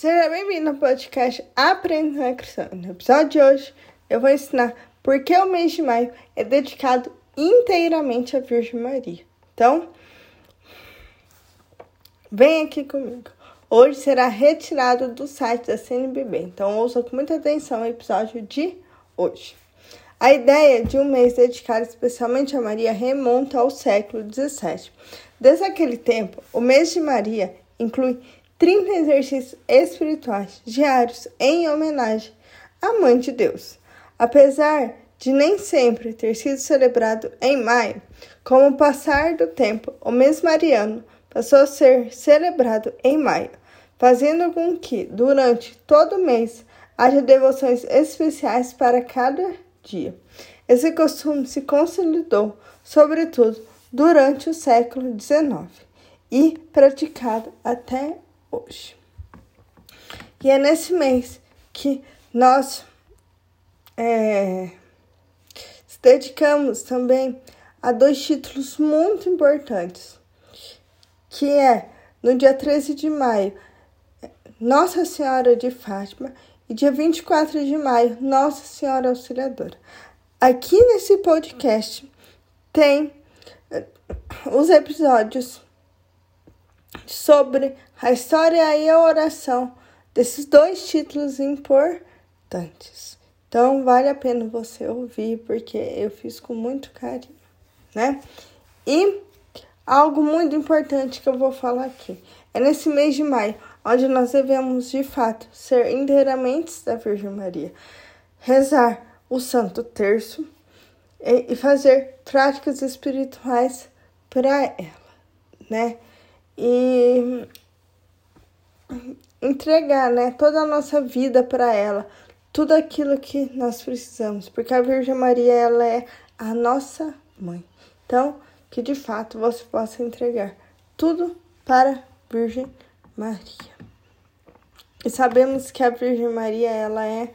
Seja bem-vindo ao podcast Aprenda na Cristã. No episódio de hoje, eu vou ensinar por que o mês de maio é dedicado inteiramente à Virgem Maria. Então, vem aqui comigo. Hoje será retirado do site da CNBB, então ouça com muita atenção o episódio de hoje. A ideia de um mês dedicado especialmente a Maria remonta ao século XVII. Desde aquele tempo, o mês de Maria inclui 30 exercícios espirituais diários em homenagem à Mãe de Deus. Apesar de nem sempre ter sido celebrado em maio, com o passar do tempo, o mês mariano passou a ser celebrado em maio, fazendo com que, durante todo o mês, haja devoções especiais para cada dia. Esse costume se consolidou, sobretudo, durante o século XIX e praticado até hoje. E é nesse mês que nós é, se dedicamos também a dois títulos muito importantes, que é no dia 13 de maio, Nossa Senhora de Fátima, e dia 24 de maio, Nossa Senhora Auxiliadora. Aqui nesse podcast tem eh, os episódios sobre a história e a oração desses dois títulos importantes. Então, vale a pena você ouvir, porque eu fiz com muito carinho, né? E algo muito importante que eu vou falar aqui é nesse mês de maio, onde nós devemos de fato ser inteiramente da Virgem Maria, rezar o Santo Terço e fazer práticas espirituais para ela, né? E entregar, né, toda a nossa vida para ela, tudo aquilo que nós precisamos, porque a Virgem Maria ela é a nossa mãe. Então, que de fato você possa entregar tudo para a Virgem Maria. E sabemos que a Virgem Maria ela é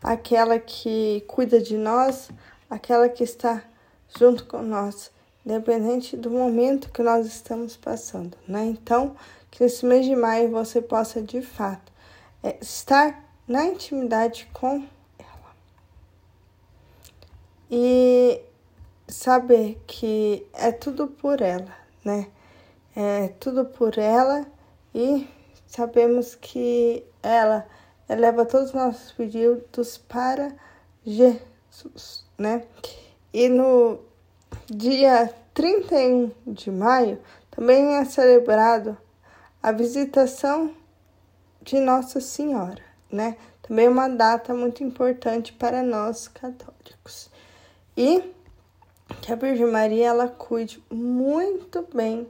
aquela que cuida de nós, aquela que está junto com nós independente do momento que nós estamos passando, né? Então, que nesse mês de maio você possa de fato é, estar na intimidade com ela e saber que é tudo por ela, né? É tudo por ela e sabemos que ela eleva todos os nossos pedidos para Jesus, né? E no Dia 31 de maio também é celebrado a visitação de Nossa Senhora, né? Também é uma data muito importante para nós católicos. E que a Virgem Maria ela cuide muito bem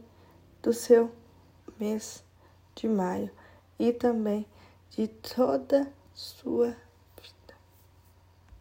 do seu mês de maio e também de toda sua